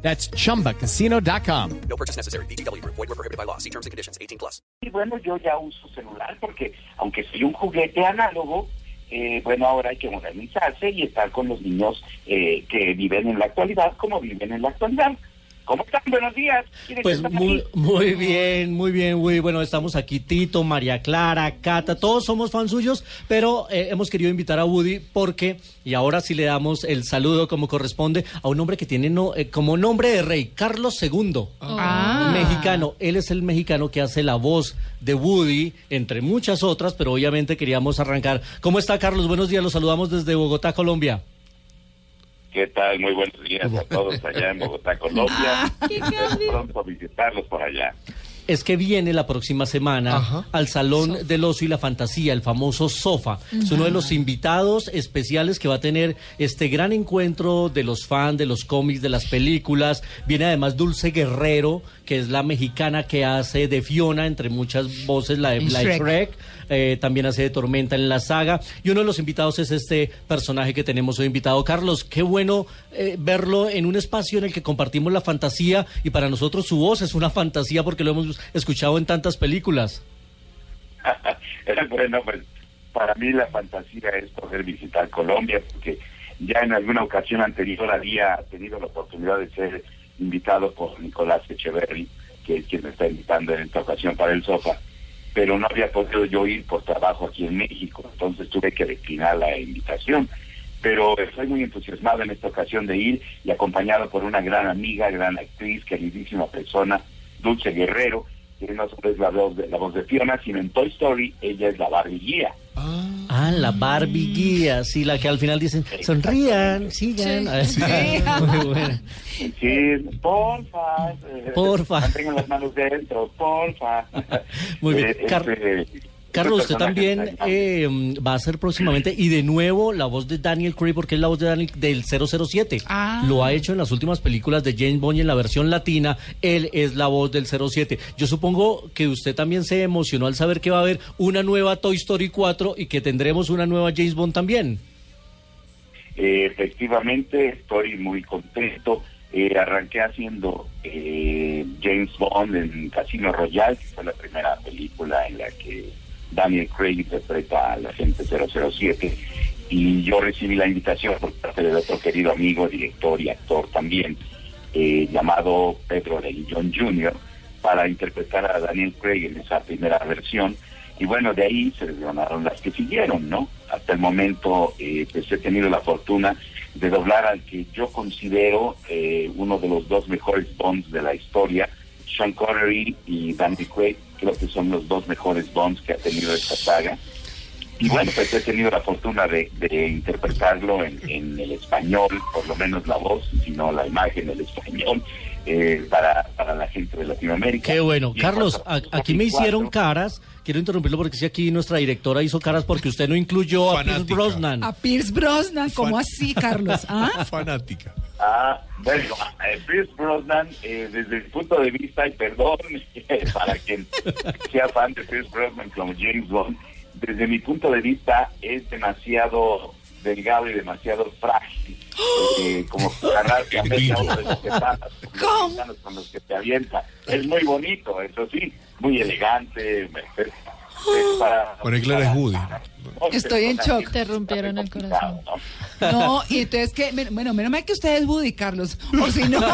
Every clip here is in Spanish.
That's chumbacasino.com. No purchase necessary. BGW. Void were prohibited by law. See terms and conditions. 18 plus. Y bueno, yo ya uso celular porque aunque soy un juguete análogo, eh, bueno, ahora hay que modernizarse y estar con los niños eh, que viven en la actualidad como viven en la actualidad. ¿Cómo están? Buenos días. ¿Quiénes Pues muy, muy bien, muy bien, muy bueno. Estamos aquí Tito, María Clara, Cata, todos somos fans suyos, pero eh, hemos querido invitar a Woody porque, y ahora sí le damos el saludo como corresponde a un hombre que tiene no, eh, como nombre de rey, Carlos II, mexicano. Él es el mexicano que hace la voz de Woody, entre muchas otras, pero obviamente queríamos arrancar. ¿Cómo está Carlos? Buenos días, los saludamos desde Bogotá, Colombia. ¿Qué tal? Muy buenos días a todos allá en Bogotá, Colombia. Espero pronto visitarlos por allá. Es que viene la próxima semana al Salón del Oso y la Fantasía, el famoso Sofa. Es uno de los invitados especiales que va a tener este gran encuentro de los fans, de los cómics, de las películas. Viene además Dulce Guerrero, que es la mexicana que hace de Fiona, entre muchas voces, la de la de Shrek. Eh, también hace de Tormenta en la saga. Y uno de los invitados es este personaje que tenemos hoy invitado. Carlos, qué bueno eh, verlo en un espacio en el que compartimos la fantasía y para nosotros su voz es una fantasía porque lo hemos escuchado en tantas películas. bueno, pues para mí la fantasía es poder visitar Colombia, porque ya en alguna ocasión anterior había tenido la oportunidad de ser invitado por Nicolás Echeverry, que es quien me está invitando en esta ocasión para el sofá, pero no había podido yo ir por trabajo aquí en México, entonces tuve que declinar la invitación. Pero estoy muy entusiasmado en esta ocasión de ir y acompañado por una gran amiga, gran actriz, queridísima persona, Dulce Guerrero, que no solo es la voz de, la voz de Fiona, sino en Toy Story ella es la Barbie guía. Ah, la Barbie guía, sí, la que al final dicen, sonrían, sigan. Muy buena. Sí, porfa. Porfa. Mantengan las manos dentro, porfa. Muy bien. Eh, este- Carlos, este usted también eh, va a ser próximamente y de nuevo la voz de Daniel Craig porque es la voz de Daniel del 007. Ah. Lo ha hecho en las últimas películas de James Bond y en la versión latina él es la voz del 07. Yo supongo que usted también se emocionó al saber que va a haber una nueva Toy Story 4 y que tendremos una nueva James Bond también. Eh, efectivamente, estoy muy contento. Eh, arranqué haciendo eh, James Bond en Casino Royale, que fue la primera película en la que Daniel Craig interpreta al agente 007. Y yo recibí la invitación por parte de otro querido amigo, director y actor también, eh, llamado Pedro León Jr., para interpretar a Daniel Craig en esa primera versión. Y bueno, de ahí se desgranaron las que siguieron, ¿no? Hasta el momento, eh, pues he tenido la fortuna de doblar al que yo considero eh, uno de los dos mejores Bonds de la historia, Sean Connery y Daniel Craig, creo que son los dos mejores Bonds que ha tenido esta saga. Y bueno, pues he tenido la fortuna de, de interpretarlo en, en el español, por lo menos la voz, sino la imagen en español, eh, para, para la gente de Latinoamérica. Qué bueno. Y Carlos, a- aquí me hicieron 24, caras. Quiero interrumpirlo porque si aquí nuestra directora hizo caras porque usted no incluyó a Pierce. Brosnan. A Pierce Brosnan, ¿cómo Fan- así, Carlos? ¿Ah? Fanática. Ah, bueno, eh, Pierce Brosnan, eh, desde el punto de vista, y perdón para quien sea fan de Pierce Brosnan como James Bond, desde mi punto de vista es demasiado delgado y demasiado frágil. eh, como agarrarte a media hora de los que pasas, con los que te avienta. Es muy bonito, eso sí, muy elegante. es para- Bueno, y claro, es Woody. Estoy en shock. Te rompieron el corazón. ¿no? No, y entonces que, bueno, menos mal que usted es Woody, Carlos, o si no.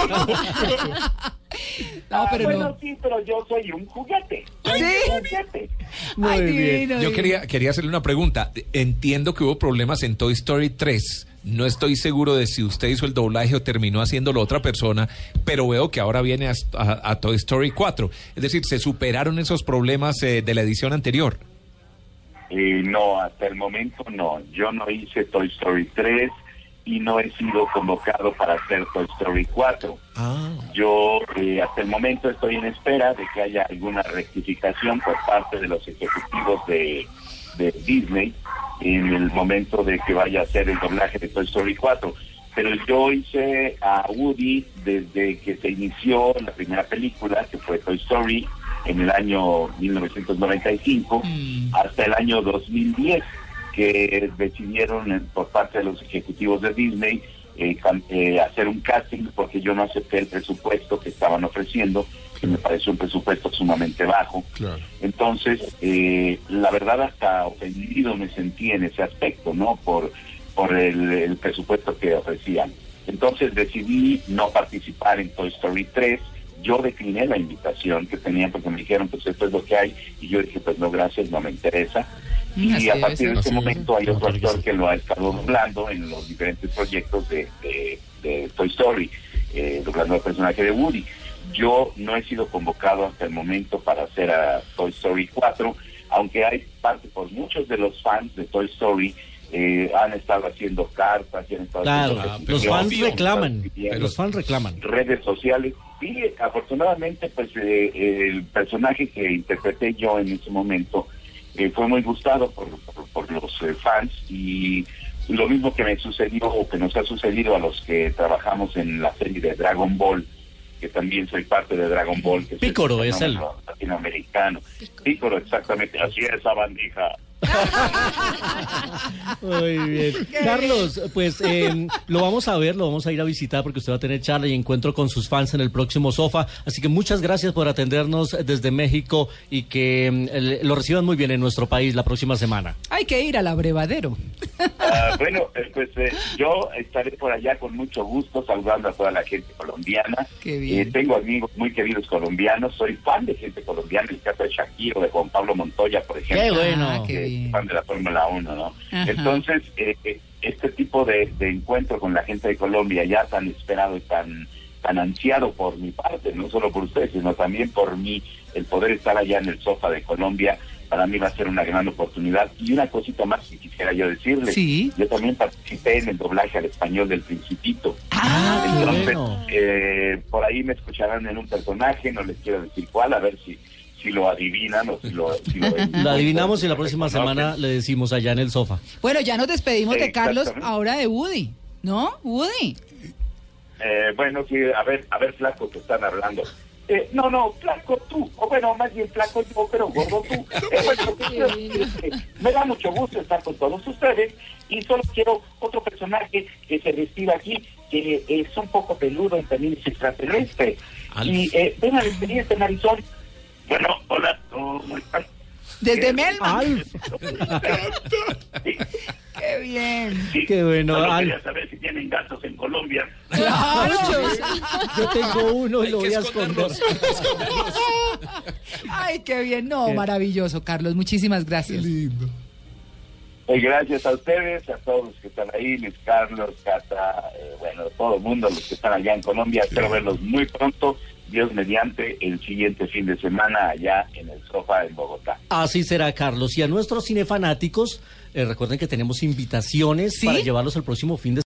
No, Ah, pero bueno, no. sí, pero yo soy un juguete. Soy ¿Sí? un juguete. Muy Ay, bien. divino, Yo divino. quería, quería hacerle una pregunta. Entiendo que hubo problemas en Toy Story 3. No estoy seguro de si usted hizo el doblaje o terminó haciéndolo otra persona, pero veo que ahora viene a, a- a Toy Story 4. Es decir, ¿se superaron esos problemas eh, de la edición anterior? Eh, no, hasta el momento no. Yo no hice Toy Story 3. Y no he sido convocado para hacer Toy Story 4. Ah. Yo eh, hasta el momento estoy en espera de que haya alguna rectificación por parte de los ejecutivos de, de Disney en el momento de que vaya a hacer el doblaje de Toy Story 4. Pero yo hice a Woody desde que se inició la primera película, que fue Toy Story, en el año 1995, hasta el año 2010, que decidieron eh, por parte de los ejecutivos de Disney eh, eh, hacer un casting porque yo no acepté el presupuesto que estaban ofreciendo, que me pareció un presupuesto sumamente bajo. Entonces, eh, la verdad hasta ofendido me sentí en ese aspecto, ¿no? Por, por el, el presupuesto que ofrecían. Entonces decidí no participar en Toy Story 3. Yo decliné la invitación que tenían porque me dijeron, pues esto es lo que hay. Y yo dije, pues no, gracias, no me interesa. Y a partir de ese momento hay otro actor que lo ha estado doblando en los diferentes proyectos de, de- de Toy Story, eh, doblando el personaje de Woody. Yo no he sido convocado hasta el momento para hacer a Toy Story 4, aunque hay parte por muchos de los fans de Toy Story eh, han estado haciendo cartas, y han estado Claro, haciendo los fans reclaman, pidiendo los fans reclaman. redes sociales. Sí, afortunadamente, pues eh, el personaje que interpreté yo en ese momento eh, fue muy gustado por, por- por los eh, fans y lo mismo que me sucedió o que nos ha sucedido a los que trabajamos en la serie de Dragon Ball, que también soy parte de Dragon Ball. Que Pícoro es el- latinoamericano. Pícoro, exactamente. Así es, esa bandija. Muy bien. Carlos, pues eh, lo vamos a ver, lo vamos a ir a visitar porque usted va a tener charla y encuentro con sus fans en el próximo sofá. Así que muchas gracias por atendernos desde México y que el- lo reciban muy bien en nuestro país la próxima semana. Hay que ir al abrevadero. Ah, bueno, eh, pues eh, yo estaré por allá con mucho gusto saludando a toda la gente colombiana. Qué bien. Eh, tengo amigos muy queridos colombianos, soy fan de gente colombiana, el caso de Shakiro, de Juan Pablo Montoya, por ejemplo. Qué bueno. Ah, qué que bien. fan de la Fórmula 1, ¿no? Ajá. Entonces, eh, eh, este tipo de, de encuentro con la gente de Colombia, ya tan esperado y tan tan ansiado por mi parte, no solo por ustedes, sino también por mí, el poder estar allá en el sofá de Colombia, para mí va a ser una gran oportunidad. Y una cosita más que quisiera yo decirle, Sí. yo también participé en el doblaje al español del Principito. Ah, Entonces, bueno. eh, por ahí me escucharán en un personaje, no les quiero decir cuál, a ver si, si lo adivinan o si lo... si lo- Lo adivinamos y la próxima semana le decimos allá en el sofá. Bueno, ya nos despedimos de Carlos, ahora de Woody. ¿No? Woody. Eh, bueno, sí, a ver, a ver, flaco, que están hablando. Eh, no, no, flaco tú, o bueno, más bien flaco yo, pero gordo tú. Eh, bueno, me da mucho gusto estar con todos ustedes y solo quiero otro personaje que se respira aquí, que es un poco peludo y también es extraterrestre. Alf. Y eh, ven a la experiencia, Narizón. Bueno, hola, ¿cómo están? Desde Eh, Melman. Alf. Sí, Qué bien. sí. Qué bueno, Solo Alf. quería saber si tienen gatos en Colombia. Claro. Yo tengo uno y lo voy a esconder. Ay, qué bien. No, Bien. maravilloso, Carlos. Muchísimas gracias. Eh, gracias a ustedes, a todos los que están ahí, Luis Carlos, Cata, eh, bueno, todo el mundo, los que están allá en Colombia. Espero verlos muy pronto, Dios mediante, el siguiente fin de semana allá en el sofá en Bogotá. Así será, Carlos. Y a nuestros cinefanáticos, eh, recuerden que tenemos invitaciones ¿Sí? para llevarlos el próximo fin de